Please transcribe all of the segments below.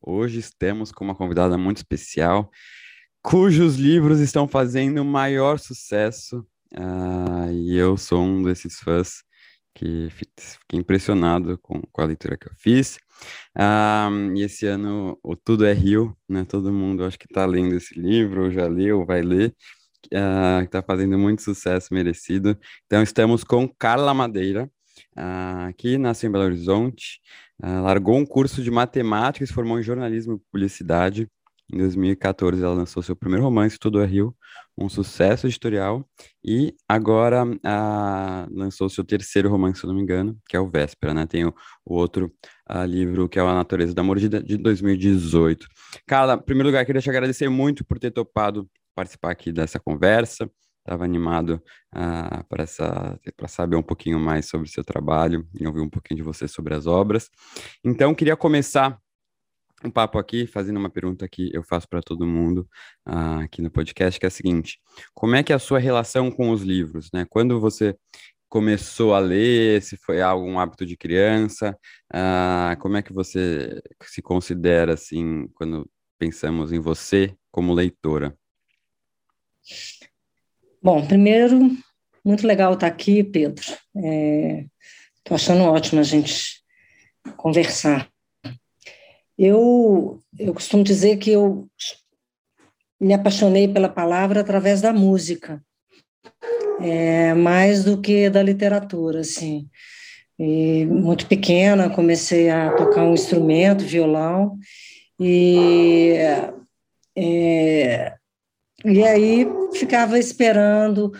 Hoje estamos com uma convidada muito especial, cujos livros estão fazendo maior sucesso, uh, e eu sou um desses fãs que fiquei impressionado com, com a leitura que eu fiz. Uh, e esse ano o Tudo é Rio, né? Todo mundo acho que está lendo esse livro, já leu, vai ler, uh, está fazendo muito sucesso merecido. Então estamos com Carla Madeira, uh, que nasceu em Belo Horizonte, Uh, largou um curso de matemática e se formou em jornalismo e publicidade. Em 2014, ela lançou seu primeiro romance, Tudo é Rio, um sucesso editorial. E agora uh, lançou seu terceiro romance, se não me engano, que é o Véspera, né? Tem o, o outro uh, livro, que é A Natureza da Mordida, de 2018. Carla, em primeiro lugar, queria te agradecer muito por ter topado participar aqui dessa conversa estava animado uh, para saber um pouquinho mais sobre o seu trabalho e ouvir um pouquinho de você sobre as obras. Então, queria começar um papo aqui, fazendo uma pergunta que eu faço para todo mundo uh, aqui no podcast, que é a seguinte: como é que é a sua relação com os livros, né? Quando você começou a ler, se foi algum hábito de criança, uh, como é que você se considera assim quando pensamos em você como leitora? Bom, primeiro, muito legal estar aqui, Pedro. Estou é, achando ótimo a gente conversar. Eu, eu costumo dizer que eu me apaixonei pela palavra através da música, é, mais do que da literatura, assim. E, muito pequena, comecei a tocar um instrumento, violão, e é, e aí ficava esperando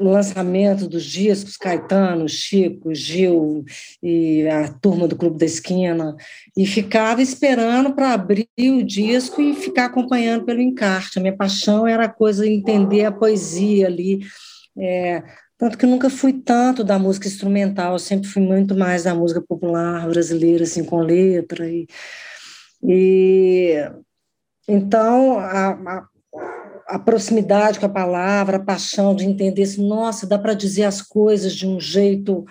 o lançamento dos discos, Caetano, Chico, Gil e a turma do Clube da Esquina, e ficava esperando para abrir o disco e ficar acompanhando pelo encarte. A minha paixão era a coisa de entender a poesia ali, é, tanto que nunca fui tanto da música instrumental, sempre fui muito mais da música popular brasileira, assim, com letra. E, e então, a, a a proximidade com a palavra, a paixão de entender se, nossa, dá para dizer as coisas de um jeito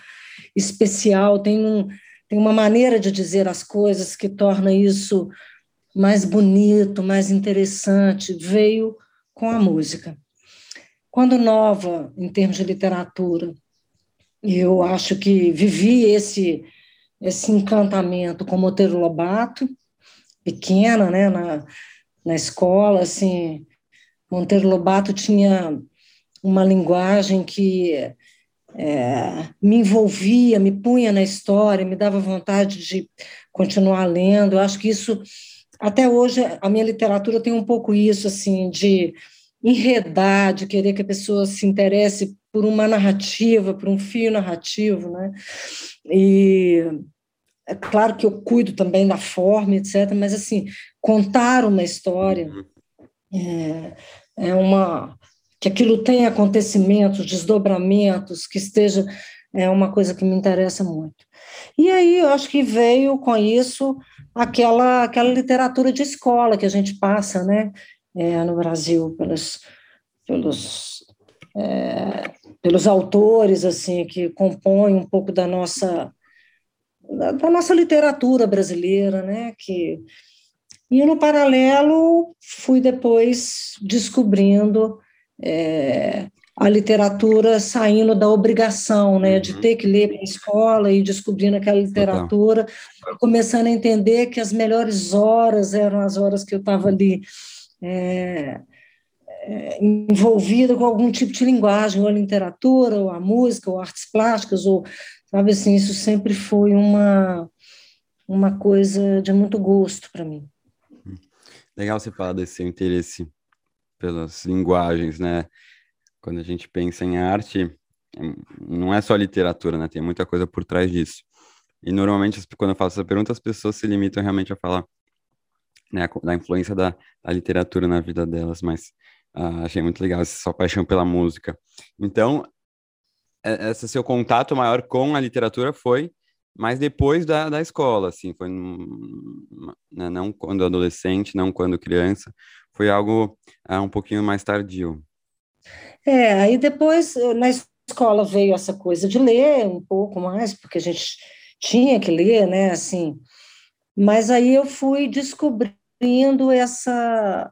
especial, tem, um, tem uma maneira de dizer as coisas que torna isso mais bonito, mais interessante, veio com a música. Quando nova, em termos de literatura, eu acho que vivi esse, esse encantamento com Monteiro Lobato, pequena, né, na, na escola, assim, Monteiro Lobato tinha uma linguagem que é, me envolvia, me punha na história, me dava vontade de continuar lendo. Eu acho que isso, até hoje, a minha literatura tem um pouco isso, assim, de enredar, de querer que a pessoa se interesse por uma narrativa, por um fio narrativo, né? E é claro que eu cuido também da forma, etc., mas, assim, contar uma história uhum. é, é uma que aquilo tenha acontecimentos, desdobramentos, que esteja é uma coisa que me interessa muito. E aí eu acho que veio com isso aquela aquela literatura de escola que a gente passa, né, é, no Brasil pelos pelos é, pelos autores assim que compõem um pouco da nossa da, da nossa literatura brasileira, né, que e no paralelo, fui depois descobrindo é, a literatura saindo da obrigação, né, uhum. de ter que ler para a escola e descobrindo aquela literatura, começando a entender que as melhores horas eram as horas que eu estava ali é, é, envolvida com algum tipo de linguagem, ou a literatura, ou a música, ou artes plásticas, ou sabe assim, isso sempre foi uma uma coisa de muito gosto para mim. Legal você falar desse seu interesse pelas linguagens, né? Quando a gente pensa em arte, não é só literatura, né? Tem muita coisa por trás disso. E normalmente, quando eu faço essa pergunta, as pessoas se limitam realmente a falar né, da influência da, da literatura na vida delas, mas uh, achei muito legal essa sua paixão pela música. Então, esse seu contato maior com a literatura foi mais depois da, da escola, assim, foi né, não quando adolescente, não quando criança, foi algo uh, um pouquinho mais tardio. É, aí depois na escola veio essa coisa de ler um pouco mais, porque a gente tinha que ler, né, assim, mas aí eu fui descobrindo essa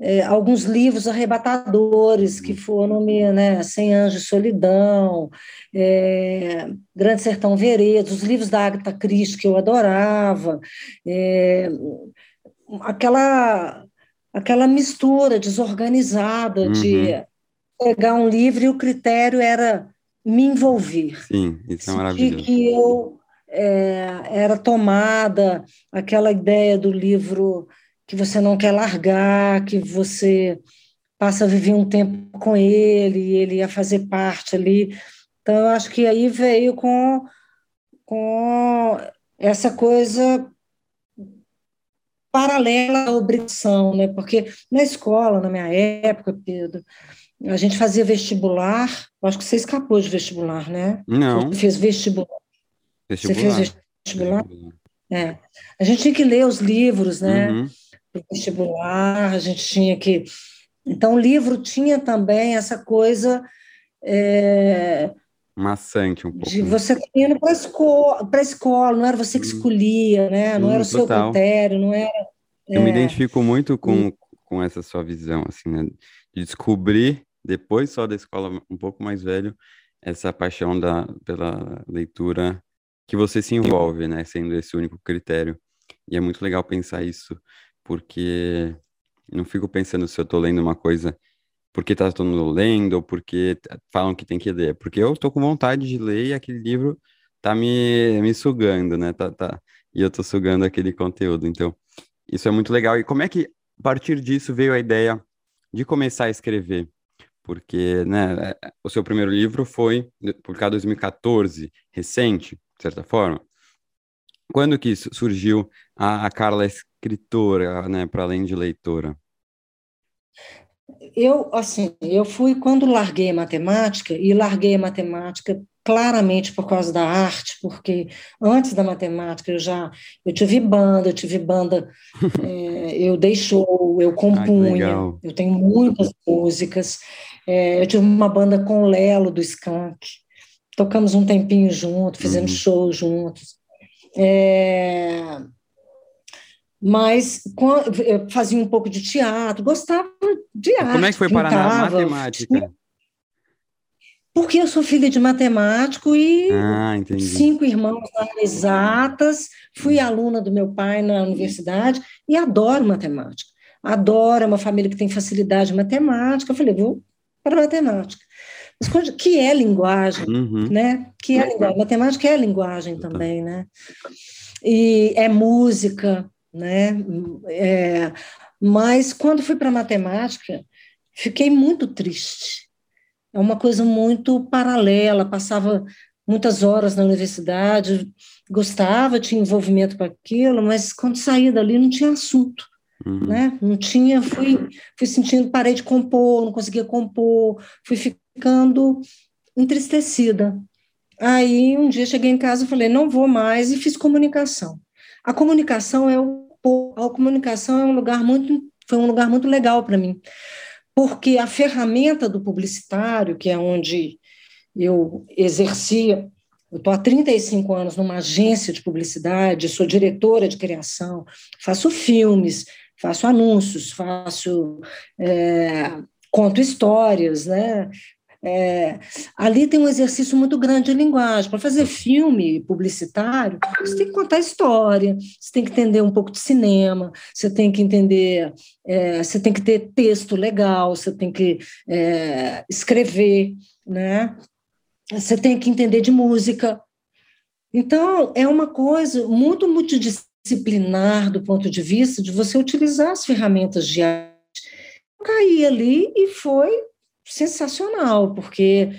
é, alguns livros arrebatadores que foram me, né, Cem Anjos de Solidão, é, Grande Sertão Veredas, os livros da Agatha Christie que eu adorava, é, aquela aquela mistura desorganizada uhum. de pegar um livro e o critério era me envolver. Sim, isso é maravilhoso. que eu é, era tomada aquela ideia do livro que você não quer largar, que você passa a viver um tempo com ele, ele ia fazer parte ali. Então, eu acho que aí veio com, com essa coisa paralela à obrigação, né? Porque na escola, na minha época, Pedro, a gente fazia vestibular. Acho que você escapou de vestibular, né? Não. Você fez vestibular. vestibular. Você fez vestibular? vestibular? É. A gente tinha que ler os livros, né? Uhum. Vestibular, a gente tinha que. Então, o livro tinha também essa coisa. É... Maçante um pouco. De você indo para a escola, escola, não era você que uhum. escolhia, né? Não hum, era o seu critério, não era. Eu é... me identifico muito com, com essa sua visão, assim, né? De descobrir depois só da escola um pouco mais velho, essa paixão da, pela leitura que você se envolve, né, sendo esse único critério. E é muito legal pensar isso, porque não fico pensando se eu estou lendo uma coisa porque está todo mundo lendo ou porque falam que tem que ler, porque eu estou com vontade de ler e aquele livro tá me, me sugando, né, tá, tá, e eu estou sugando aquele conteúdo, então isso é muito legal. E como é que, a partir disso, veio a ideia de começar a escrever? porque né, é, o seu primeiro livro foi publicado em 2014, recente, de certa forma. Quando que surgiu a, a Carla escritora, né, para além de leitora? Eu, assim, eu fui quando larguei a matemática, e larguei a matemática claramente por causa da arte, porque antes da matemática eu já eu tive banda, eu tive banda, é, eu dei show, eu compunha, eu tenho muitas músicas, é, eu tive uma banda com o Lelo do Skank, tocamos um tempinho junto, fizemos uhum. show juntos. É, mas fazia um pouco de teatro, gostava de arte. Como é que foi parar na matemática? Porque eu sou filha de matemático e ah, cinco irmãos exatas, fui aluna do meu pai na universidade e adoro matemática. Adoro, é uma família que tem facilidade em matemática. Eu falei, vou para matemática. Mas que é linguagem, uhum. né? Que é linguagem. Matemática é linguagem também, né? E é música, né? É, mas quando fui para matemática, fiquei muito triste. É uma coisa muito paralela, passava muitas horas na universidade, gostava, tinha envolvimento com aquilo, mas quando saía dali não tinha assunto. Uhum. Né? Não tinha, fui, fui sentindo, parei de compor, não conseguia compor, fui ficando entristecida. Aí um dia cheguei em casa e falei, não vou mais, e fiz comunicação. A comunicação é o a comunicação é um lugar muito foi um lugar muito legal para mim, porque a ferramenta do publicitário, que é onde eu exercia, eu estou há 35 anos numa agência de publicidade, sou diretora de criação, faço filmes, faço anúncios, faço é, conto histórias, né? É, ali tem um exercício muito grande de linguagem. Para fazer filme publicitário, você tem que contar história, você tem que entender um pouco de cinema, você tem que entender, é, você tem que ter texto legal, você tem que é, escrever, né? Você tem que entender de música. Então, é uma coisa muito multidisciplinar disciplinar do ponto de vista de você utilizar as ferramentas de arte. Eu caí ali e foi sensacional, porque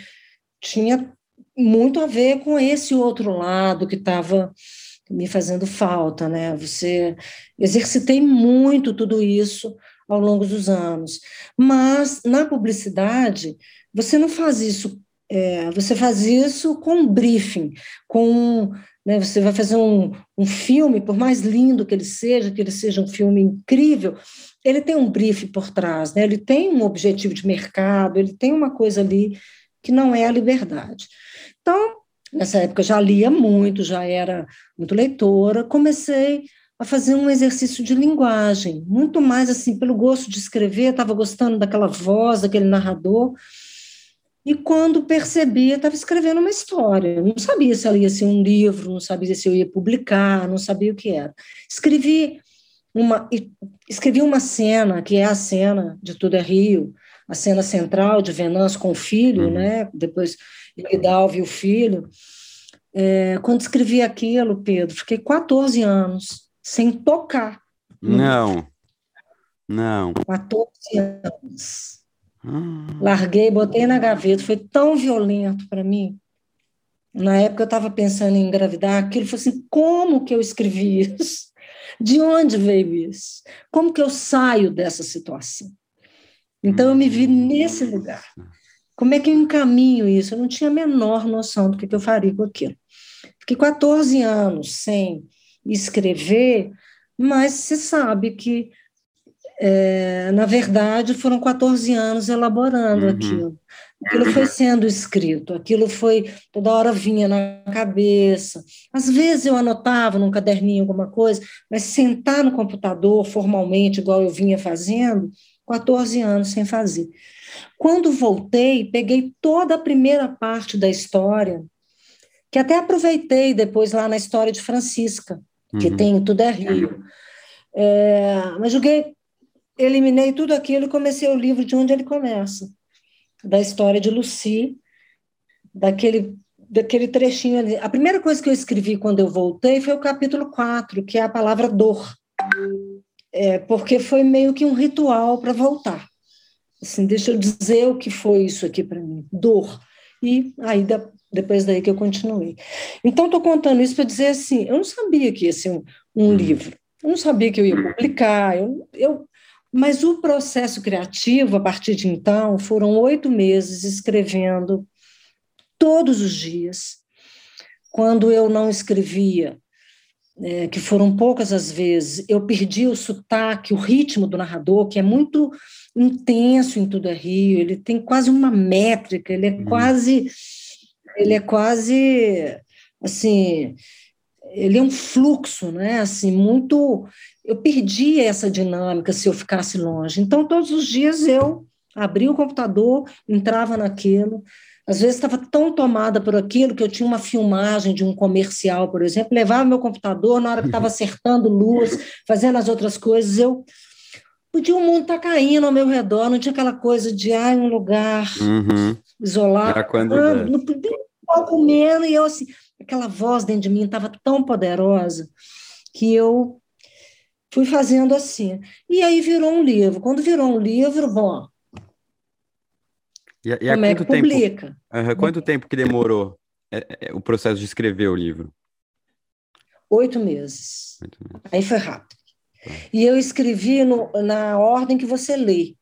tinha muito a ver com esse outro lado que estava me fazendo falta, né? Você exercitei muito tudo isso ao longo dos anos, mas na publicidade você não faz isso, é, você faz isso com um briefing, com né, você vai fazer um, um filme, por mais lindo que ele seja, que ele seja um filme incrível, ele tem um briefing por trás, né? Ele tem um objetivo de mercado, ele tem uma coisa ali que não é a liberdade. Então, nessa época já lia muito, já era muito leitora, comecei a fazer um exercício de linguagem, muito mais assim, pelo gosto de escrever, estava gostando daquela voz, daquele narrador, e quando percebi, estava escrevendo uma história. Não sabia se ela ia ser um livro, não sabia se eu ia publicar, não sabia o que era. Escrevi uma, escrevi uma cena, que é a cena de Tudo é Rio, a cena central de Venâncio com o filho, uhum. né? depois Hidalgo e o filho. É, quando escrevi aquilo, Pedro, fiquei 14 anos sem tocar. Não, não. 14 anos. Hum. Larguei, botei na gaveta, foi tão violento para mim. Na época eu estava pensando em engravidar, aquilo foi assim, como que eu escrevi isso? De onde veio isso? Como que eu saio dessa situação? Então eu me vi nesse lugar. Como é que eu encaminho isso? Eu não tinha a menor noção do que, que eu faria com aquilo. Fiquei 14 anos sem escrever, mas você sabe que é, na verdade, foram 14 anos elaborando uhum. aquilo. Aquilo foi sendo escrito, aquilo foi, toda hora vinha na cabeça. Às vezes eu anotava num caderninho alguma coisa, mas sentar no computador formalmente, igual eu vinha fazendo, 14 anos sem fazer. Quando voltei, peguei toda a primeira parte da história, que até aproveitei depois lá na história de Francisca, que uhum. tem Tudo é Rio. É, mas joguei eliminei tudo aquilo e comecei o livro de onde ele começa, da história de Lucy, daquele daquele trechinho ali. A primeira coisa que eu escrevi quando eu voltei foi o capítulo 4, que é a palavra dor. É, porque foi meio que um ritual para voltar. Assim, deixa eu dizer o que foi isso aqui para mim, dor. E aí depois daí que eu continuei. Então estou contando isso para dizer assim, eu não sabia que ia ser um, um livro. Eu não sabia que eu ia publicar. Eu, eu mas o processo criativo, a partir de então, foram oito meses escrevendo todos os dias. Quando eu não escrevia, é, que foram poucas as vezes, eu perdi o sotaque, o ritmo do narrador, que é muito intenso em Tudo é Rio, ele tem quase uma métrica, ele é hum. quase, ele é quase, assim, ele é um fluxo, né, assim, muito eu perdia essa dinâmica se eu ficasse longe. Então, todos os dias eu abria o computador, entrava naquilo. Às vezes estava tão tomada por aquilo que eu tinha uma filmagem de um comercial, por exemplo, levava meu computador na hora que estava acertando luz, fazendo as outras coisas, eu podia o mundo estar tá caindo ao meu redor, não tinha aquela coisa de ai, um lugar uhum. isolado, quando ah, não podia estar comendo, e eu assim, aquela voz dentro de mim estava tão poderosa que eu fui fazendo assim. E aí virou um livro. Quando virou um livro, bom. E, e como é que tempo, publica? Uh, quanto tempo que demorou é, é, o processo de escrever o livro? Oito meses. Oito meses. Aí foi rápido. Tá. E eu escrevi no, na ordem que você lê.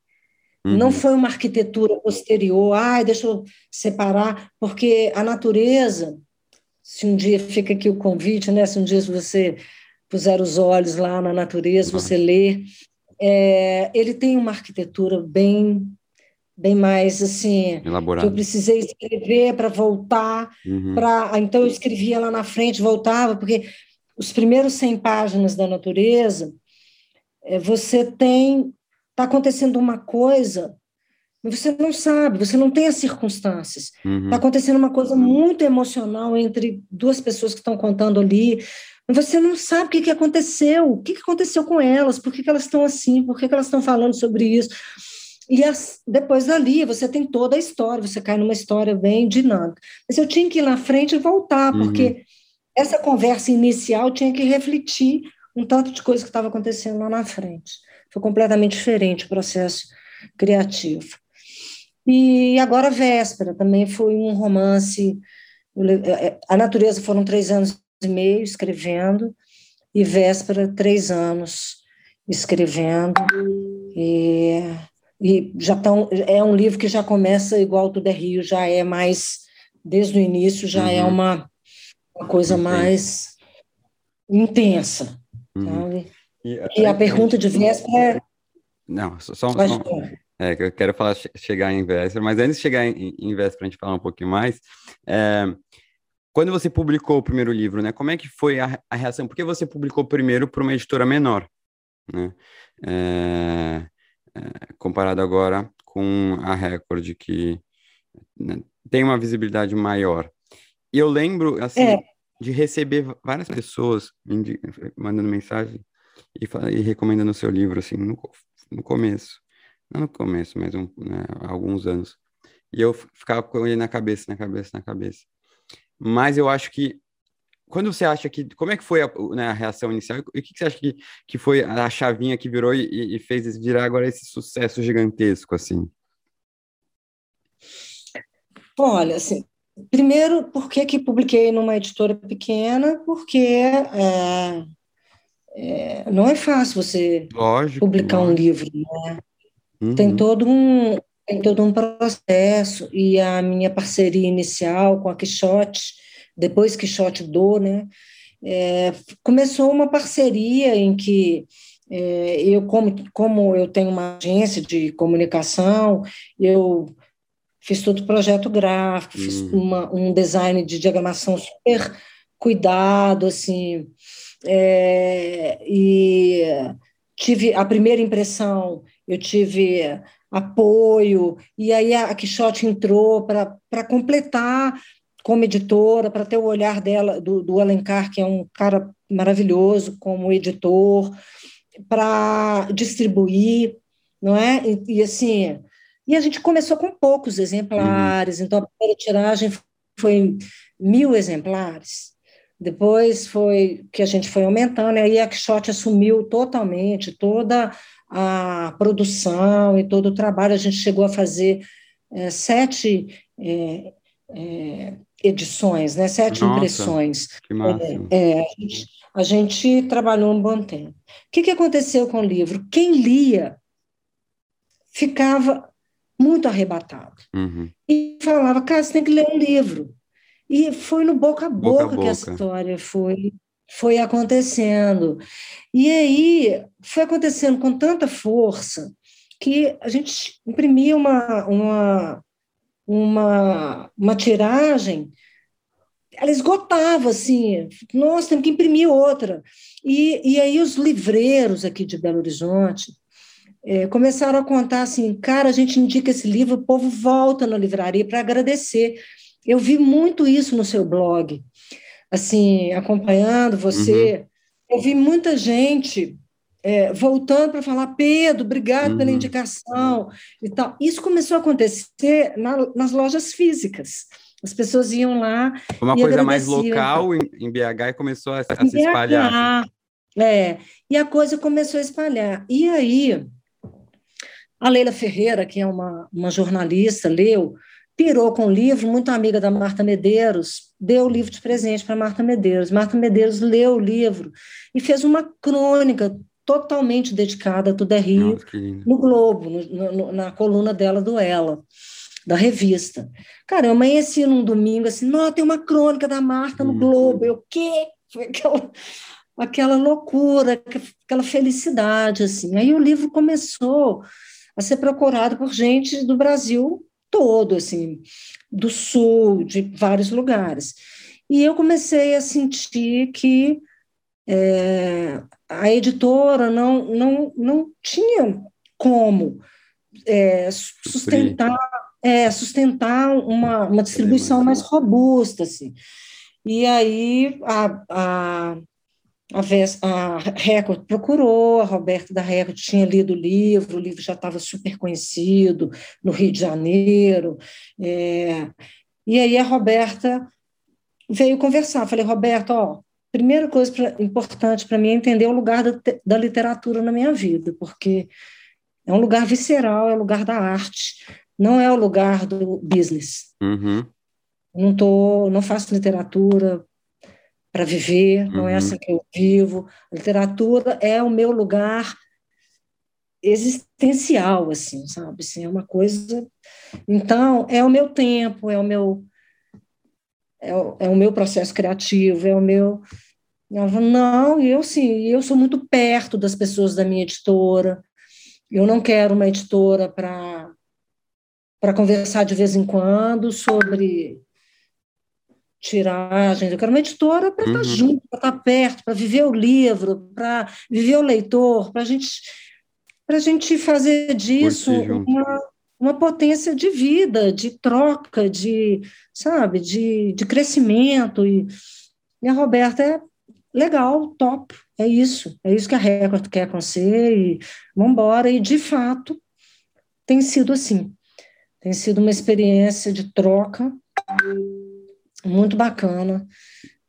Uhum. Não foi uma arquitetura posterior, ai, deixa eu separar, porque a natureza, se um dia fica aqui o convite, né? Se um dia você puser os olhos lá na natureza, você lê. É, ele tem uma arquitetura bem bem mais assim Elaborado. eu precisei escrever para voltar uhum. para então eu escrevia lá na frente voltava porque os primeiros 100 páginas da natureza é, você tem está acontecendo uma coisa mas você não sabe, você não tem as circunstâncias. Está uhum. acontecendo uma coisa muito emocional entre duas pessoas que estão contando ali. Você não sabe o que, que aconteceu, o que, que aconteceu com elas, por que, que elas estão assim, por que, que elas estão falando sobre isso. E as, depois dali você tem toda a história, você cai numa história bem dinâmica. Mas eu tinha que ir na frente e voltar, uhum. porque essa conversa inicial tinha que refletir um tanto de coisa que estava acontecendo lá na frente. Foi completamente diferente o processo criativo. E agora Véspera também foi um romance. A natureza foram três anos e meio escrevendo, e véspera, três anos escrevendo. E, e já tão, é um livro que já começa igual Tudo é Rio, já é mais, desde o início, já é uhum. é uma, uma coisa mais intensa. Uhum. Sabe? E, e a pergunta de véspera é. Não, só, só, só é, eu quero falar chegar em véspera, mas antes de chegar em, em véspera, a gente falar um pouquinho mais. É, quando você publicou o primeiro livro, né? Como é que foi a, a reação? Porque você publicou primeiro para uma editora menor, né? É, é, comparado agora com a Record, que né, tem uma visibilidade maior. E eu lembro, assim, é. de receber várias pessoas mandando mensagem e, e recomendando o seu livro, assim, no, no começo. Não no começo, mas um, né, há alguns anos. E eu ficava com ele na cabeça, na cabeça, na cabeça. Mas eu acho que quando você acha que. Como é que foi a, né, a reação inicial? E o que, que, você acha que, que foi a chavinha que virou e, e fez virar agora esse sucesso gigantesco, assim? Olha, assim, primeiro, por que, que publiquei numa editora pequena? Porque é, é, não é fácil você lógico, publicar lógico. um livro, né? Uhum. Tem todo um tem todo um processo e a minha parceria inicial com a Quixote, depois Quixote do, né, é, começou uma parceria em que é, eu como como eu tenho uma agência de comunicação, eu fiz todo o projeto gráfico, uhum. fiz uma, um design de diagramação super cuidado, assim, é, e tive a primeira impressão, eu tive apoio, e aí a Quixote entrou para completar como editora, para ter o olhar dela, do, do Alencar, que é um cara maravilhoso como editor, para distribuir, não é? E, e, assim, e a gente começou com poucos exemplares, uhum. então a primeira tiragem foi mil exemplares. Depois foi que a gente foi aumentando, e aí a Quixote assumiu totalmente toda a produção e todo o trabalho. A gente chegou a fazer é, sete é, é, edições, né, sete Nossa, impressões. Que massa. É, a gente, a, gente, trabalhou um bom tempo. O que, que aconteceu com o livro? Quem lia ficava muito arrebatado. Uhum. E falava, cara, você tem que ler um livro. E foi no boca a boca, boca, a boca. que a história foi, foi acontecendo. E aí foi acontecendo com tanta força que a gente imprimia uma, uma, uma, uma tiragem, ela esgotava, assim, nós temos que imprimir outra. E, e aí os livreiros aqui de Belo Horizonte é, começaram a contar assim, cara, a gente indica esse livro, o povo volta na livraria para agradecer. Eu vi muito isso no seu blog, assim, acompanhando você. Uhum. Eu vi muita gente é, voltando para falar, Pedro, obrigado uhum. pela indicação e tal. Isso começou a acontecer na, nas lojas físicas. As pessoas iam lá. Uma coisa mais local em, em, BH e começou a, a se espalhar. É, e a coisa começou a espalhar. E aí, a Leila Ferreira, que é uma, uma jornalista, leu, pirou com o livro, muito amiga da Marta Medeiros, deu o livro de presente para Marta Medeiros. Marta Medeiros leu o livro e fez uma crônica totalmente dedicada a Tudo é Rio Nossa, no Globo, no, no, na coluna dela do Ela, da revista. Cara, eu amanheci num domingo assim, não, tem uma crônica da Marta no hum. Globo. Eu, o quê? Foi aquela, aquela loucura, aquela felicidade, assim. Aí o livro começou a ser procurado por gente do Brasil todo, assim, do sul, de vários lugares. E eu comecei a sentir que é, a editora não, não, não tinha como é, sustentar, é, sustentar uma, uma distribuição mais robusta. Assim. E aí a, a, a, Record procurou, a Roberta da Record tinha lido o livro, o livro já estava super conhecido no Rio de Janeiro. É, e aí a Roberta veio conversar. Falei, Roberta, ó, primeira coisa pra, importante para mim é entender o lugar da, da literatura na minha vida, porque é um lugar visceral, é o lugar da arte, não é o lugar do business. Uhum. Não tô, não faço literatura para viver, não é uhum. assim que eu vivo. A literatura é o meu lugar existencial, assim, sabe? Assim, é uma coisa. Então, é o meu tempo, é o meu é o, é o meu processo criativo, é o meu. Ela falou, não, eu sim, eu sou muito perto das pessoas da minha editora. Eu não quero uma editora para para conversar de vez em quando sobre tiragens. Eu quero uma editora para uhum. estar junto, para estar perto, para viver o livro, para viver o leitor, para gente, a gente fazer disso uma, uma potência de vida, de troca, de, sabe, de, de crescimento. E, e a Roberta é legal, top, é isso, é isso que a Record quer com você, e vamos embora. E, de fato, tem sido assim. Tem sido uma experiência de troca muito bacana.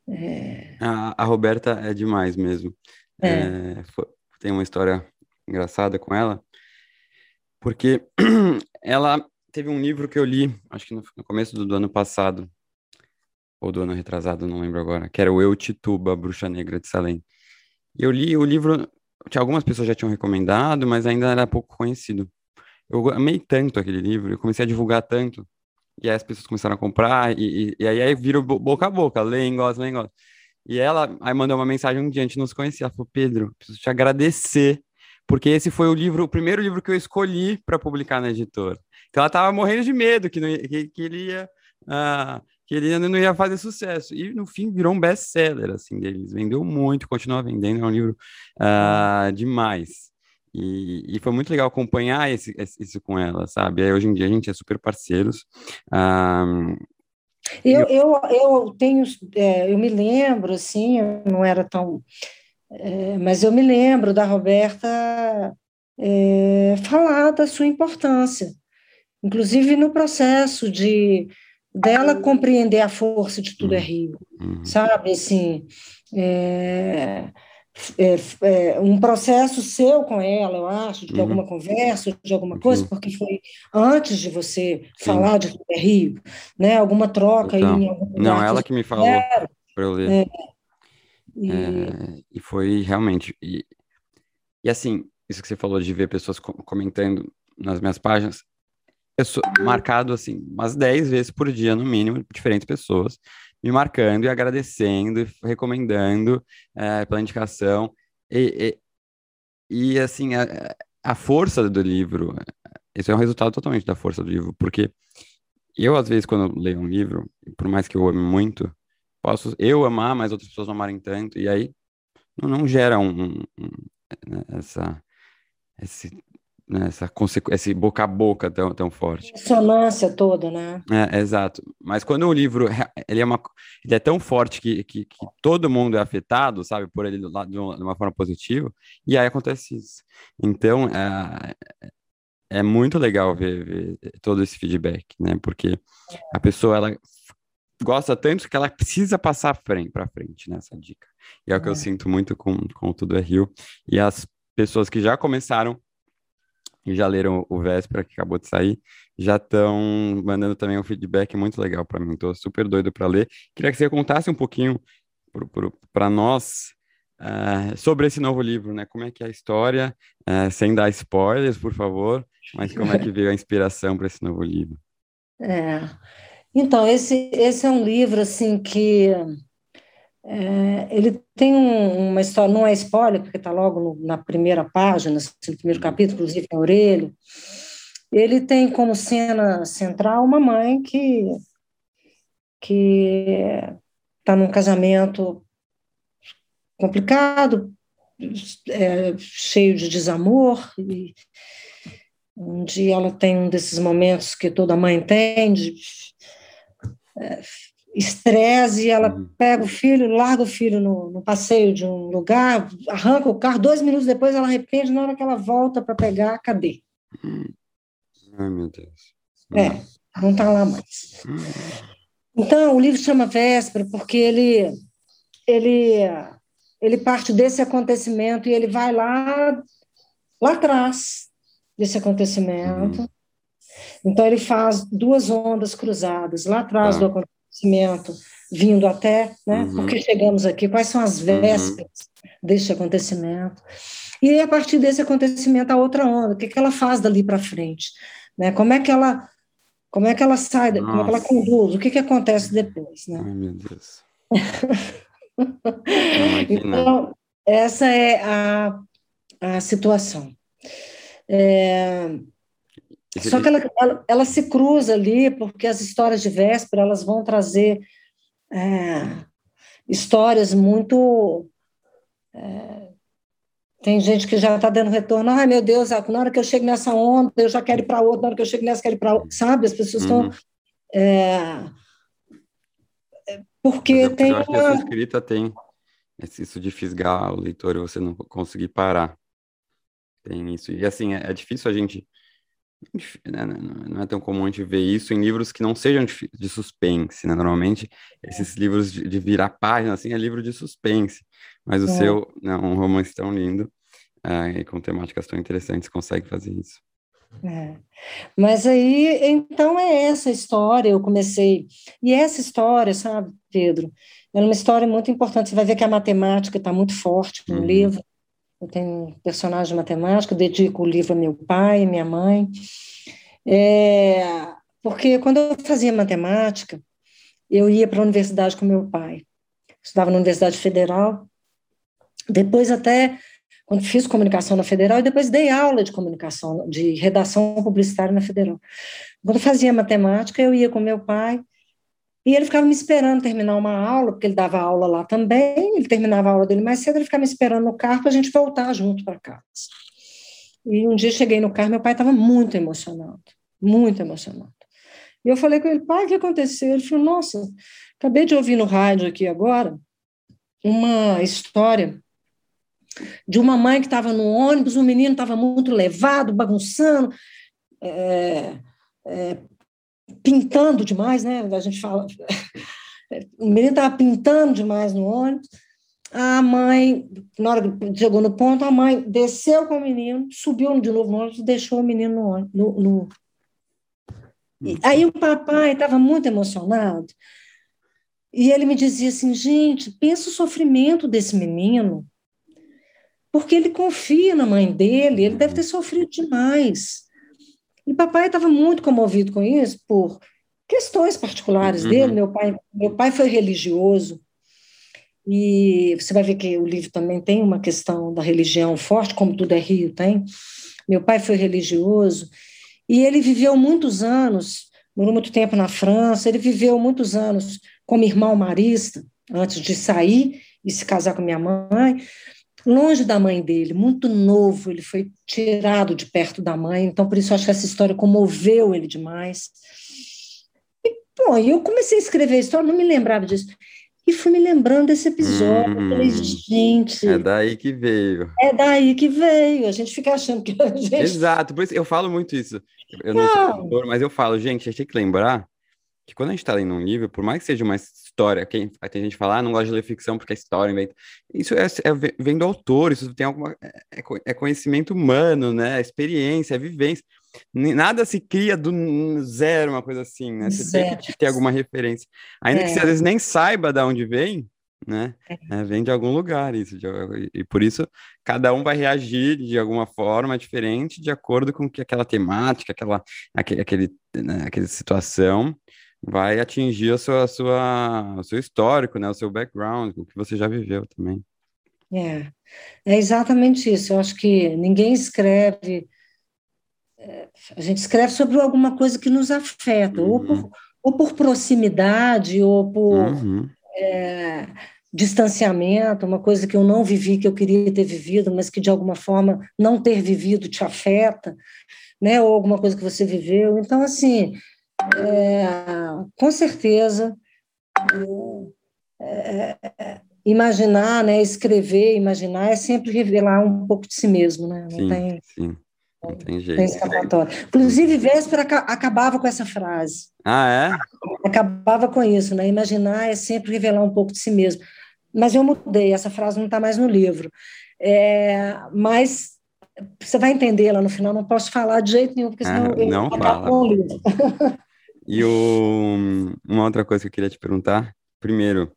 É... A, a, Roberta é demais mesmo. É. É, foi, tem uma história engraçada com ela, porque ela teve um livro que eu li, acho que no, no começo do, do, ano passado, ou do ano retrasado, não lembro agora, que era o Eu Tituba, Bruxa Negra de Salem. E eu li o livro, que algumas pessoas já tinham recomendado, mas ainda era pouco conhecido. Eu amei tanto aquele livro, eu comecei a divulgar tanto, e aí as pessoas começaram a comprar, e, e, e aí, aí virou boca a boca, leem, gostam, leem. E ela aí mandou uma mensagem um dia, a gente não se conhecia, ela falou, Pedro, preciso te agradecer porque esse foi o livro, o primeiro livro que eu escolhi para publicar na editora. Então ela estava morrendo de medo que, não, que, que ele ia uh, que ele não ia fazer sucesso. E no fim virou um best-seller assim deles, vendeu muito, continua vendendo, é um livro uh, demais. E, e, foi muito legal acompanhar esse, esse, isso com ela, sabe? Aí, hoje em dia a gente é super parceiros. Uh, eu, eu, eu tenho, é, eu me lembro, assim, não era tão é, mas eu me lembro da Roberta é, falar da sua importância, inclusive no processo de dela compreender a força de tudo é uhum. Rio, uhum. sabe? Assim, é, é, é, um processo seu com ela, eu acho, de uhum. alguma conversa, de alguma coisa, porque foi antes de você Sim. falar de é Rio, né? Alguma troca então, aí algum Não, ela que me falou para eu ler. É, e, é, e foi realmente. E, e assim, isso que você falou de ver pessoas comentando nas minhas páginas, eu sou marcado assim, umas 10 vezes por dia, no mínimo, diferentes pessoas, me marcando e agradecendo, e recomendando é, pela indicação. E, e, e assim, a, a, força do livro, isso é um resultado totalmente da força do livro, porque eu, às vezes, quando leio um livro, por mais que eu ame muito, posso eu amar, mas outras pessoas não amarem tanto, e aí não, não gera um, um, um né, essa, esse, né, essa esse boca a boca tão, tão forte. Ressonância toda, né? É, exato. Mas quando o livro ele é, uma, ele é tão forte que, que, que todo mundo é afetado, sabe, por ele de uma, de uma forma positiva, e aí acontece isso. Então, é, é muito legal ver, ver todo esse feedback, né? Porque a pessoa ela gosta tanto que ela precisa passar para frente nessa dica. E é o que é. eu sinto muito com, com Tudo é Rio. E as pessoas que já começaram e já leram o Véspera, que acabou de sair, já estão mandando também um feedback muito legal para mim. Estou super doido para ler. Queria que você contasse um pouquinho para nós uh, sobre esse novo livro, né? Como é que é a história, uh, sem dar spoilers, por favor, mas como é que veio a inspiração para esse novo livro? É, então, esse, esse é um livro assim que é, ele tem um, uma história, não é spoiler, porque está logo no, na primeira página, assim, no primeiro capítulo, inclusive em orelha. Ele tem como cena central uma mãe que que está num casamento complicado, é, cheio de desamor, e um dia ela tem um desses momentos que toda mãe tem, de estresse, e ela uhum. pega o filho, larga o filho no, no, passeio de um lugar, arranca o carro, dois minutos depois ela arrepende, na hora que ela volta para pegar, cadê? Ai, meu Deus. É, não está lá mais. Então, o livro chama Véspera porque ele, ele, ele parte desse acontecimento e ele vai lá, lá atrás desse acontecimento, uhum. Então, ele faz duas ondas cruzadas, lá atrás ah. do acontecimento vindo até, né? Uhum. Por que chegamos aqui? Quais são as vésperas uhum. deste acontecimento? E a partir desse acontecimento a outra onda, o que, que ela faz dali para frente, né? Como é que ela como é que ela sai, Nossa. como é que ela conduz, o que, que acontece depois, né? Ai, meu Deus. então, essa é a, a situação. É, só que ela, ela, ela, se cruza ali, porque as histórias de véspera elas vão trazer é, histórias muito. É, tem gente que já está dando retorno. Ai, meu Deus, na hora que eu chego nessa onda, eu já quero ir para outra, na hora que eu chego nessa, eu quero ir para outra. Sabe? As pessoas estão. Uhum. É, é, porque eu, tem. Eu acho uma... que a sua escrita tem isso de fisgar o leitor e você não conseguir parar. Tem isso. E assim, é, é difícil a gente né, não é tão comum a gente ver isso em livros que não sejam de, de suspense, né? Normalmente, esses livros de, de, virar página, assim, é livro de suspense. Mas o é. seu, né, um romance tão lindo é, e com temáticas tão interessantes, consegue fazer isso. É. Mas aí, então, é essa história, eu comecei... E essa história, sabe, Pedro, é uma história muito importante. Você vai ver que a matemática está muito forte no uhum. livro. Eu tenho personagem matemático, dedico o livro a meu pai, minha mãe. É, porque quando eu fazia matemática, eu ia para a universidade com meu pai. Estudava na Universidade Federal. Depois até quando fiz comunicação na Federal e depois dei aula de comunicação, de redação publicitária na Federal. Quando eu fazia matemática, eu ia com meu pai e ele ficava me esperando terminar uma aula, porque ele dava aula lá também, ele terminava a aula dele mais cedo, ele ficava me esperando no carro para a gente voltar junto para casa. E um dia cheguei no carro, meu pai estava muito emocionado, muito emocionado. E eu falei com ele, pai, o que aconteceu? Ele falou, nossa, acabei de ouvir no rádio aqui agora uma história de uma mãe que estava no ônibus, o menino estava muito levado, bagunçando, é, é, pintando demais, né? A gente fala. O menino estava pintando demais no ônibus. A mãe, na hora que chegou no ponto, a mãe desceu com o menino, subiu de novo no ônibus e deixou o menino no ônibus. No, no... aí o papai estava muito emocionado. E ele me dizia assim: gente, pensa o sofrimento desse menino, porque ele confia na mãe dele, ele deve ter sofrido demais. E papai estava muito comovido com isso por questões particulares uhum. dele. Meu pai, meu pai foi religioso e você vai ver que o livro também tem uma questão da religião forte, como tudo é Rio tem. Meu pai foi religioso e ele viveu muitos anos, morou muito tempo na França. Ele viveu muitos anos como irmão marista antes de sair e se casar com minha mãe longe da mãe dele, muito novo, ele foi tirado de perto da mãe, então por isso acho que essa história comoveu ele demais. E, bom, eu comecei a escrever a história, não me lembrava disso. E fui me lembrando desse episódio. Hum, falei, gente. É daí que veio. É daí que veio. A gente fica achando que a gente. Exato, por isso eu falo muito isso. Eu não, não. sou autor, mas eu falo, gente, a gente tem que lembrar que quando a gente está lendo um livro, por mais que seja uma história, quem, tem gente que fala, ah, não gosta de ler ficção porque é história, inventa. Isso é, é, vem do autor, isso tem alguma. É, é, é conhecimento humano, né? É experiência, é vivência. Nada se cria do zero, uma coisa assim, né? Você zero. tem que ter alguma referência. Ainda é. que você às vezes nem saiba de onde vem, né? É. vem de algum lugar isso. De, e por isso cada um vai reagir de alguma forma diferente de acordo com que aquela temática, aquela, aquele, aquele, né, aquela situação vai atingir a sua, a sua, o seu histórico, né? O seu background, o que você já viveu também. É, é exatamente isso. Eu acho que ninguém escreve. É, a gente escreve sobre alguma coisa que nos afeta, uhum. ou, por, uhum. ou por proximidade, ou por uhum. é, distanciamento, uma coisa que eu não vivi, que eu queria ter vivido, mas que de alguma forma não ter vivido te afeta, né? Ou alguma coisa que você viveu. Então, assim, é, com certeza, é, é, imaginar, né, escrever, imaginar é sempre revelar um pouco de si mesmo, né? Não sim, tem, sim. Não tem jeito. Tem escapatória. Inclusive, Véspera acabava com essa frase. Ah, é? Acabava com isso, né? Imaginar é sempre revelar um pouco de si mesmo. Mas eu mudei, essa frase não está mais no livro. É, mas você vai entender lá no final, não posso falar de jeito nenhum, porque senão ah, eu não fala. o livro. E o, uma outra coisa que eu queria te perguntar, primeiro,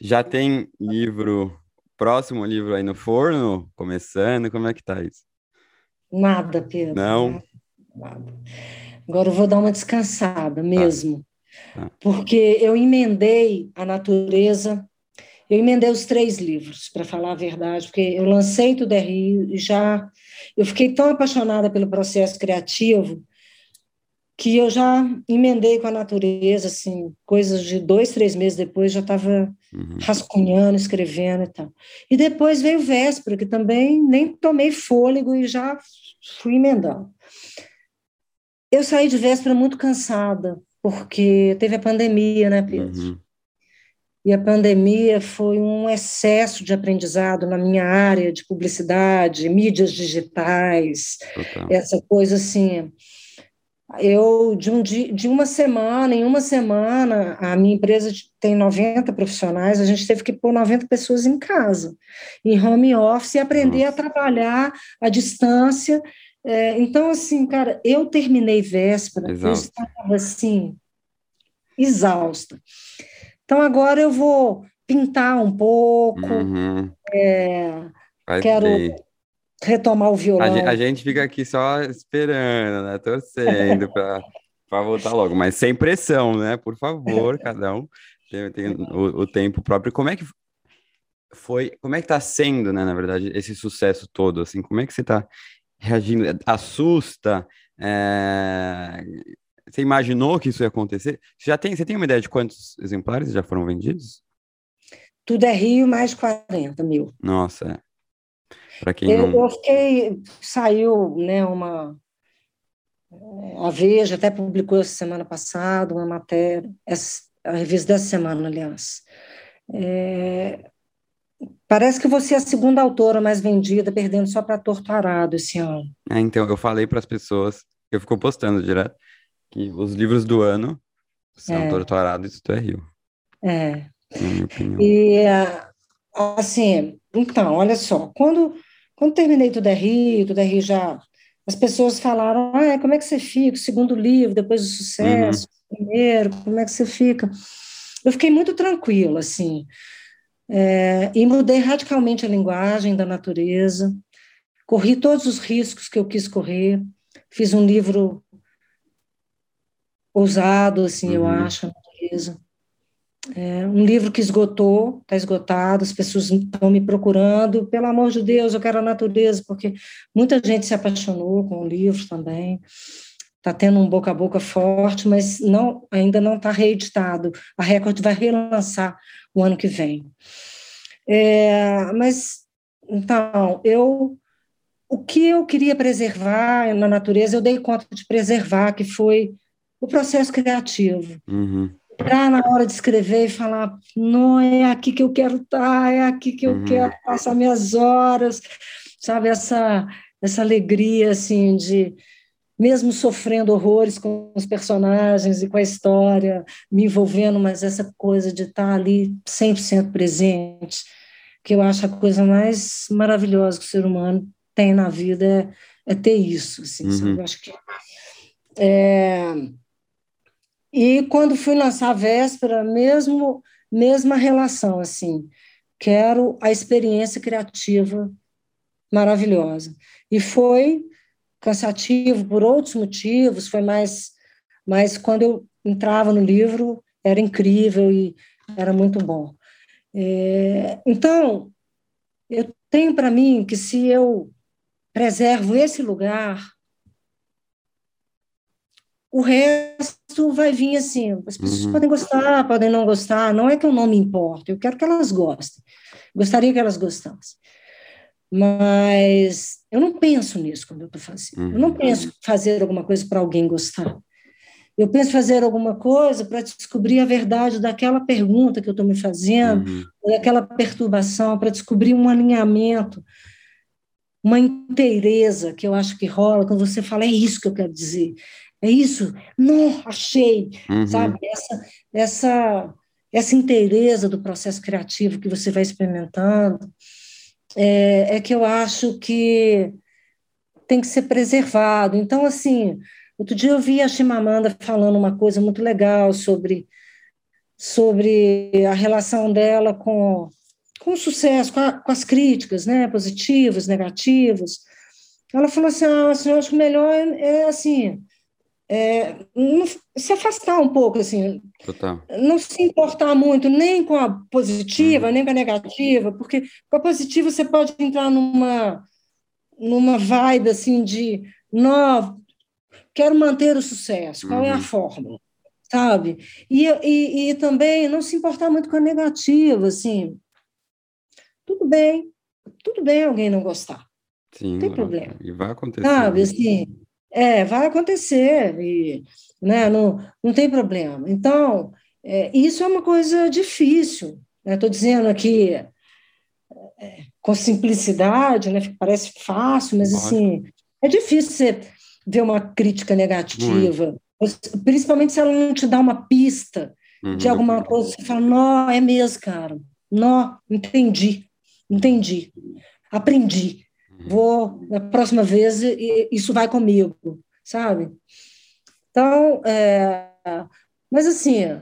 já tem livro, próximo livro aí no forno, começando? Como é que tá isso? Nada, Pedro. Não? Nada. Agora eu vou dar uma descansada mesmo, tá. Tá. porque eu emendei a natureza, eu emendei os três livros, para falar a verdade, porque eu lancei Tudo é Rio e já eu fiquei tão apaixonada pelo processo criativo que eu já emendei com a natureza, assim, coisas de dois, três meses depois, já estava uhum. rascunhando, escrevendo e tal. E depois veio Véspera, que também nem tomei fôlego e já fui emendando. Eu saí de Véspera muito cansada, porque teve a pandemia, né, Pedro? Uhum. E a pandemia foi um excesso de aprendizado na minha área de publicidade, mídias digitais, Total. essa coisa assim eu de, um dia, de uma semana, em uma semana, a minha empresa tem 90 profissionais, a gente teve que pôr 90 pessoas em casa, em home office, e aprender Nossa. a trabalhar à distância. É, então, assim, cara, eu terminei véspera, eu estava assim, exausta. Então, agora eu vou pintar um pouco, uhum. é, quero retomar o violão. A gente, a gente fica aqui só esperando, né? Torcendo para voltar logo, mas sem pressão, né? Por favor, cada um tem, tem o, o, tempo próprio. Como é que foi? Como é que está sendo, né? Na verdade, esse sucesso todo, assim, como é que você está reagindo? Assusta? É... Você imaginou que isso ia acontecer? Você já tem, você tem uma ideia de quantos exemplares já foram vendidos? Tudo é Rio, mais 40 mil. Nossa, é. Para quem eu, não... eu fiquei, saiu, né, uma a Veja até publicou essa semana passada uma matéria, essa, a revista dessa semana, aliás. É, parece que você é a segunda autora mais vendida, perdendo só para Torturado esse ano. É, então, eu falei para as pessoas, eu fico postando direto, que os livros do ano são é. Torturado e Tudo é Rio. É. Na minha opinião. E, assim, então, olha só, quando quando terminei Tudo é Rio, Tudo é Rio já... As pessoas falaram, ah, como é que você fica? O segundo livro, depois do sucesso, uhum. primeiro, como é que você fica? Eu fiquei muito tranquila, assim, é, e mudei radicalmente a linguagem da natureza, corri todos os riscos que eu quis correr, fiz um livro ousado, assim, uhum. eu acho, a natureza. É um livro que esgotou, está esgotado, as pessoas estão me procurando, pelo amor de Deus, eu quero a natureza, porque muita gente se apaixonou com o livro também, está tendo um boca a boca forte, mas não, ainda não está reeditado. A Record vai relançar o ano que vem. É, mas, então, eu, o que eu queria preservar na natureza, eu dei conta de preservar, que foi o processo criativo. Uhum entrar na hora de escrever e falar, não é aqui que eu quero estar, é aqui que eu uhum. quero passar minhas horas, sabe essa essa alegria assim de mesmo sofrendo horrores com os personagens e com a história, me envolvendo, mas essa coisa de estar ali 100% presente, que eu acho a coisa mais maravilhosa que o ser humano tem na vida é, é ter isso, assim, uhum. sabe? Eu acho que é, e quando fui lançar a véspera, mesmo mesma relação assim, quero a experiência criativa maravilhosa. E foi cansativo por outros motivos, foi mais mas quando eu entrava no livro era incrível e era muito bom. É, então, eu tenho para mim que se eu preservo esse lugar, o resto vai vir assim. As pessoas uhum. podem gostar, podem não gostar. Não é que eu não me importo, eu quero que elas gostem. Gostaria que elas gostassem. Mas eu não penso nisso quando eu estou fazendo. Uhum. Eu não uhum. penso fazer alguma coisa para alguém gostar. Eu penso fazer alguma coisa para descobrir a verdade daquela pergunta que eu estou me fazendo, uhum. daquela perturbação, para descobrir um alinhamento, uma inteireza que eu acho que rola quando você fala, é isso que eu quero dizer. É isso? Não, achei, uhum. sabe? Essa, essa, essa inteireza do processo criativo que você vai experimentando é, é que eu acho que tem que ser preservado. Então, assim, outro dia eu vi a Chimamanda falando uma coisa muito legal sobre sobre a relação dela com, com o sucesso, com, a, com as críticas, né, positivas, negativas. Ela falou assim, ah, assim, eu acho que o melhor é, é assim, é, não, se afastar um pouco, assim, Total. não se importar muito nem com a positiva, uhum. nem com a negativa, porque com a positiva você pode entrar numa, numa vibe, assim, de, não, quero manter o sucesso, qual uhum. é a uhum. fórmula? sabe? E, e, e também não se importar muito com a negativa, assim. Tudo bem, tudo bem alguém não gostar. Sim, não tem problema. E vai acontecer. Sabe, assim, é, vai acontecer, e, né, não, não tem problema. Então, é, isso é uma coisa difícil. Estou né? dizendo aqui é, com simplicidade, né, parece fácil, mas assim, é difícil você ver uma crítica negativa. Muito Principalmente se ela não te dá uma pista uhum. de alguma coisa, você fala, não, é mesmo, cara. Não, entendi, entendi, aprendi. Uhum. Vou, na próxima vez, isso vai comigo, sabe? Então, é, mas assim,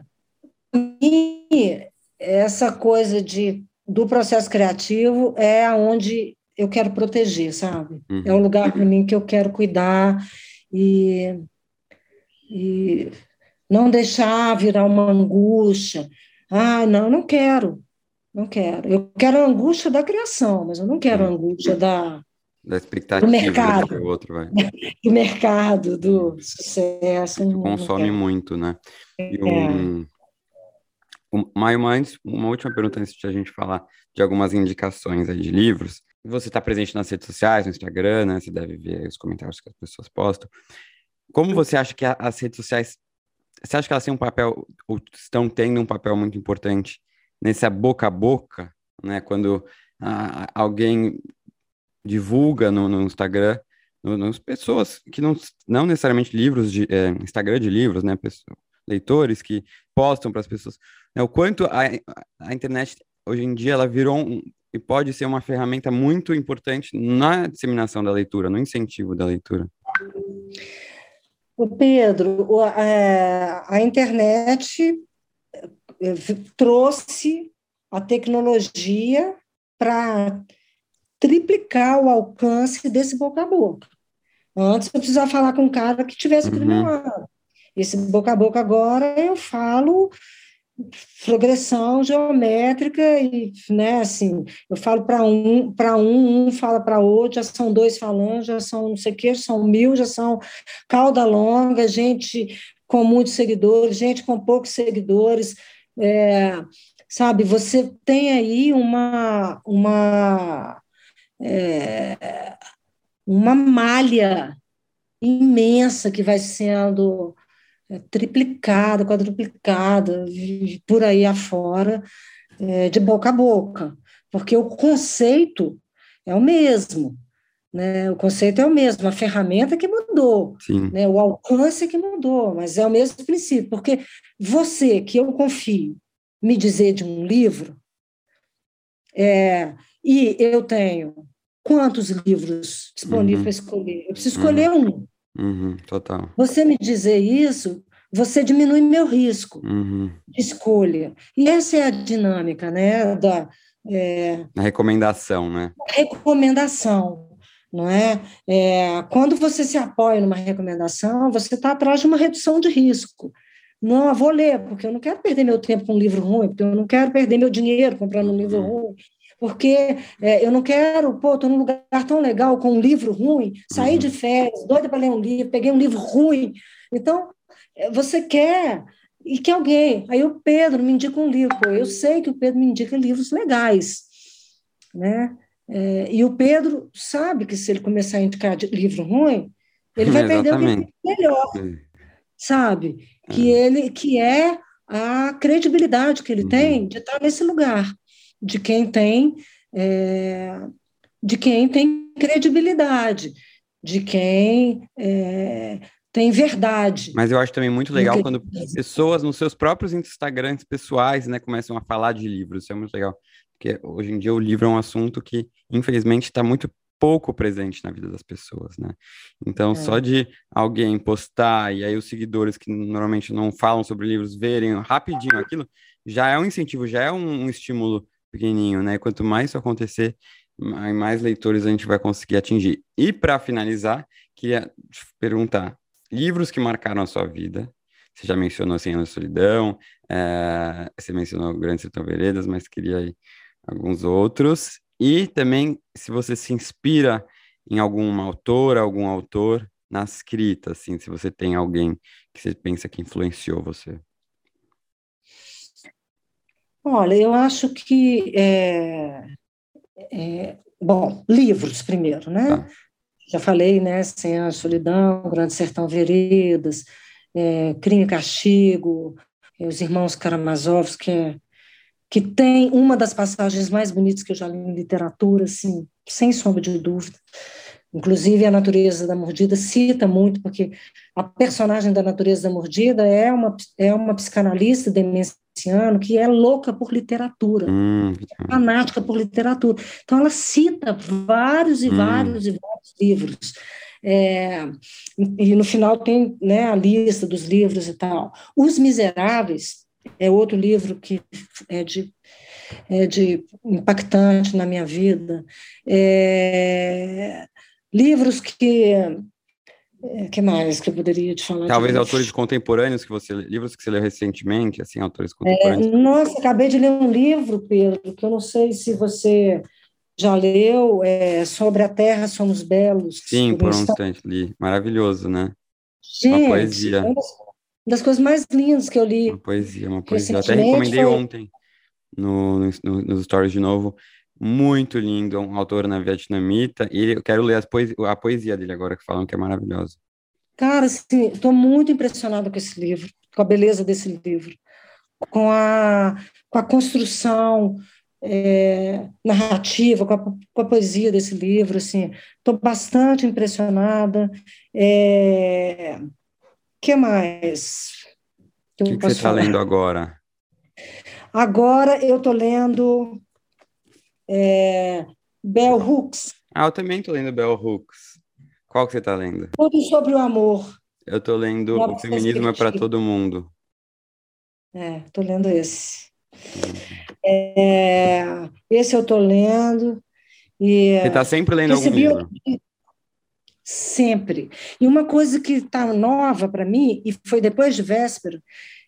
essa coisa de, do processo criativo é aonde eu quero proteger, sabe? Uhum. É um lugar para mim que eu quero cuidar e e não deixar virar uma angústia. Ah, não, não quero, não quero. Eu quero a angústia da criação, mas eu não quero a angústia da, da expectativa do mercado, do outro, vai. do mercado, do sucesso. Consome muito, né? E um, é. um, Maio, antes, uma última pergunta antes de a gente falar de algumas indicações aí de livros. Você está presente nas redes sociais, no Instagram, né? Você deve ver os comentários que as pessoas postam. Como você acha que as redes sociais, você acha que elas têm um papel, ou estão tendo um papel muito importante nesse boca a boca, né? Quando ah, alguém divulga no, no Instagram, no, nas pessoas que não, não necessariamente livros de é, Instagram de livros, né? Pessoas, leitores que postam para as pessoas. Né? O quanto a, a internet hoje em dia ela virou um, e pode ser uma ferramenta muito importante na disseminação da leitura, no incentivo da leitura. O Pedro, a, é, a internet é, trouxe a tecnologia para triplicar o alcance desse boca a boca. Antes eu precisava falar com um cara que tivesse aqui do meu uhum. lado. Esse boca a boca agora eu falo progressão geométrica e, né, assim, eu falo para um, para um, um fala para outro, já são dois falando, já são não sei o que, são mil, já são cauda longa, gente com muitos seguidores, gente com poucos seguidores, é, sabe, você tem aí uma, uma, é, uma malha imensa que vai sendo é, triplicada, quadruplicada, por aí afora, é, de boca a boca, porque o conceito é o mesmo. Né? O conceito é o mesmo, a ferramenta que mudou, né? o alcance que mudou, mas é o mesmo princípio, porque você, que eu confio, me dizer de um livro, é, e eu tenho quantos livros disponíveis uhum. para escolher? Eu preciso escolher uhum. um. Uhum, total. Você me dizer isso, você diminui meu risco uhum. de escolha. E essa é a dinâmica, né? Da é, a recomendação, né? Recomendação, não é? é? Quando você se apoia numa recomendação, você está atrás de uma redução de risco. Não, eu vou ler, porque eu não quero perder meu tempo com um livro ruim, porque eu não quero perder meu dinheiro comprando um livro uhum. ruim, porque é, eu não quero, pô, estou num lugar tão legal com um livro ruim, saí uhum. de férias, doida para ler um livro, peguei um livro ruim. Então, é, você quer, e que alguém. Aí o Pedro me indica um livro, pô, eu sei que o Pedro me indica livros legais, né? É, e o Pedro sabe que se ele começar a indicar livro ruim, ele vai perder o que melhor, sabe? Que é. ele que é a credibilidade que ele uhum. tem de estar nesse lugar de quem tem é, de quem tem credibilidade, de quem é, tem verdade. Mas eu acho também muito legal quando pessoas nos seus próprios Instagrams pessoais, né, começam a falar de livros. Isso é muito legal, porque hoje em dia o livro é um assunto que infelizmente está muito pouco presente na vida das pessoas, né? Então, é. só de alguém postar e aí os seguidores que normalmente não falam sobre livros verem rapidinho aquilo, já é um incentivo, já é um, um estímulo pequenininho, né? Quanto mais isso acontecer, mais leitores a gente vai conseguir atingir. E para finalizar, queria perguntar: livros que marcaram a sua vida? Você já mencionou Anos de Solidão, é, você mencionou Grande Sertão Veredas, mas queria alguns outros. E também, se você se inspira em alguma autora, algum autor na escrita, assim, se você tem alguém que você pensa que influenciou você. Olha, eu acho que é, é, bom, livros primeiro, né? Tá. Já falei, né? Sem a Solidão, Grande Sertão Veredas, é, Crime e Castigo, Os Irmãos Karamazov, que, é, que tem uma das passagens mais bonitas que eu já li em literatura, assim, sem sombra de dúvida. Inclusive, a natureza da mordida cita muito, porque a personagem da natureza da mordida é uma, é uma psicanalista demenciano que é louca por literatura, hum. é fanática por literatura. Então, ela cita vários e hum. vários e vários livros. É, e no final tem né, a lista dos livros e tal. Os Miseráveis é outro livro que é de, é de impactante na minha vida. É, livros que é, que mais que eu poderia te falar? Talvez autores contemporâneos que você livros que você leu recentemente, assim, autores é, contemporâneos. É, nossa, acabei de ler um livro, Pedro, que eu não sei se você já leu, é, sobre a Terra somos belos. Sim, por um instante li, maravilhoso, né? Gente, uma poesia. Uma das coisas mais lindas que eu li. Uma poesia, uma poesia. Eu até recomendei foi... ontem no, no, nos stories de novo muito lindo, um autor na vietnamita, e eu quero ler a poesia dele agora, que falam que é maravilhosa. Cara, assim, estou muito impressionada com esse livro, com a beleza desse livro, com a, com a construção é, narrativa, com a, com a, poesia desse livro, assim, estou bastante impressionada. É, que mais? O que, que, você está lendo agora? Agora eu estou lendo é, Bell Hooks. Ah, eu também estou lendo Bell Hooks. Qual que você está lendo? Tudo sobre o amor. Eu estou lendo O Feminismo é para Todo Mundo. É, estou lendo esse. É, esse eu estou lendo. E, você está sempre lendo algum livro? Sempre. E uma coisa que está nova para mim, e foi depois de véspera,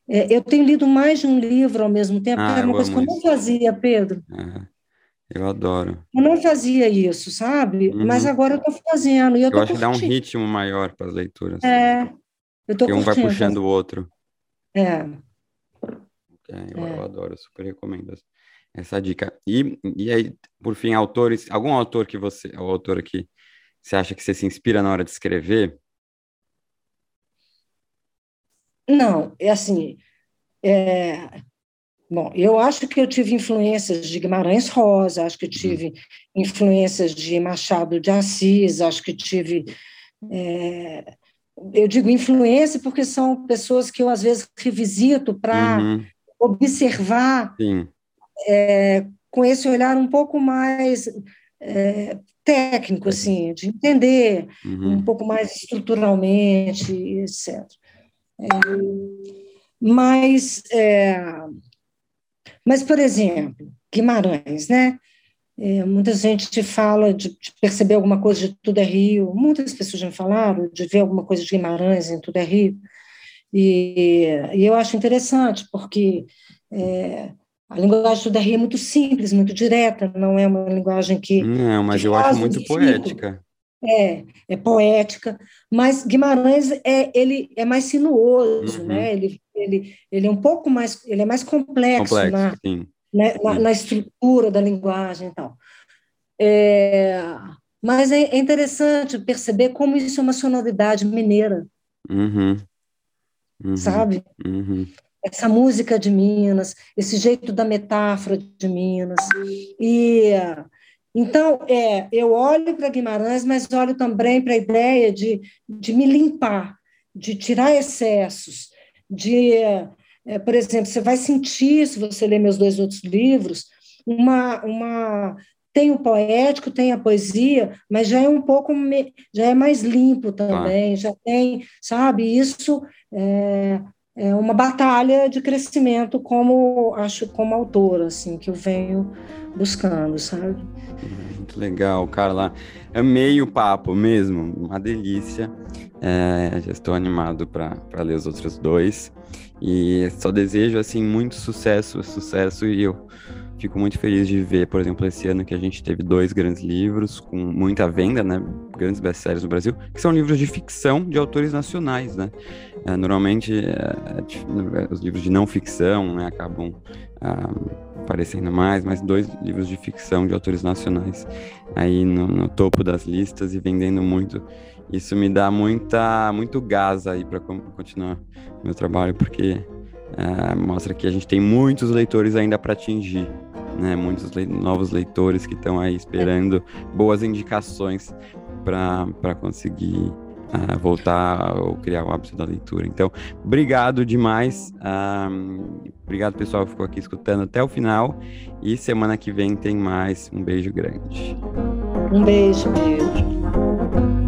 é, eu tenho lido mais de um livro ao mesmo tempo, ah, que era uma coisa que eu não fazia, Pedro. É. Eu adoro. Eu não fazia isso, sabe? Uhum. Mas agora eu estou fazendo. E eu, eu acho que dá um ritmo maior para as leituras. É. Eu tô um vai puxando o outro. É. é eu, é. eu adoro, eu super recomendo essa dica. E, e aí, por fim, autores, algum autor que você, ou autora que você acha que você se inspira na hora de escrever? Não, é assim, é, Bom, eu acho que eu tive influências de Guimarães Rosa, acho que tive influências de Machado de Assis, acho que tive. É, eu digo influência porque são pessoas que eu, às vezes, revisito para uhum. observar é, com esse olhar um pouco mais é, técnico, assim, de entender uhum. um pouco mais estruturalmente, etc. Mas mas, por exemplo, Guimarães, né? É, muita gente fala de, de, perceber alguma coisa de Tudo é Rio, muitas pessoas já me falaram de ver alguma coisa de Guimarães em Tudo é Rio, e, e eu acho interessante, porque é, a linguagem de Tudo é Rio é muito simples, muito direta, não é uma linguagem que. Não, mas eu acho muito poética. É, é poética, mas Guimarães é ele é mais sinuoso, uhum. né? Ele, ele, ele é um pouco mais ele é mais complexo, complexo na, né, na, na, estrutura da linguagem e tal. É, mas é, é, interessante perceber como isso é uma sonoridade mineira, uhum. Uhum. sabe? Uhum. Essa música de Minas, esse jeito da metáfora de Minas e então, é, eu olho para Guimarães, mas olho também para a ideia de, de me limpar, de tirar excessos, de, é, por exemplo, você vai sentir, se você ler meus dois outros livros, uma, uma tem o poético, tem a poesia, mas já é um pouco, já é mais limpo também, ah. já tem, sabe, isso é, é uma batalha de crescimento como, acho, como autora, assim, que eu venho buscando, sabe? Muito legal, Carla. Amei o papo mesmo, uma delícia. É, já estou animado para ler os outros dois. E só desejo, assim, muito sucesso, sucesso. E eu fico muito feliz de ver, por exemplo, esse ano que a gente teve dois grandes livros com muita venda, né? Grandes best-sellers no Brasil, que são livros de ficção de autores nacionais, né? É, normalmente, é, é os livros de não ficção, né, acabam ah, aparecendo mais, mas dois livros de ficção de autores nacionais aí no, no topo das listas e vendendo muito isso me dá muita, muito gás aí para continuar meu trabalho, porque é, mostra que a gente tem muitos leitores ainda para atingir, né? Muitos le novos leitores que estão aí esperando boas indicações para conseguir uh, voltar ou criar o hábito da leitura. Então, obrigado demais. Um, obrigado, pessoal, que ficou aqui escutando até o final. E semana que vem tem mais. Um beijo grande. Um beijo, beijo.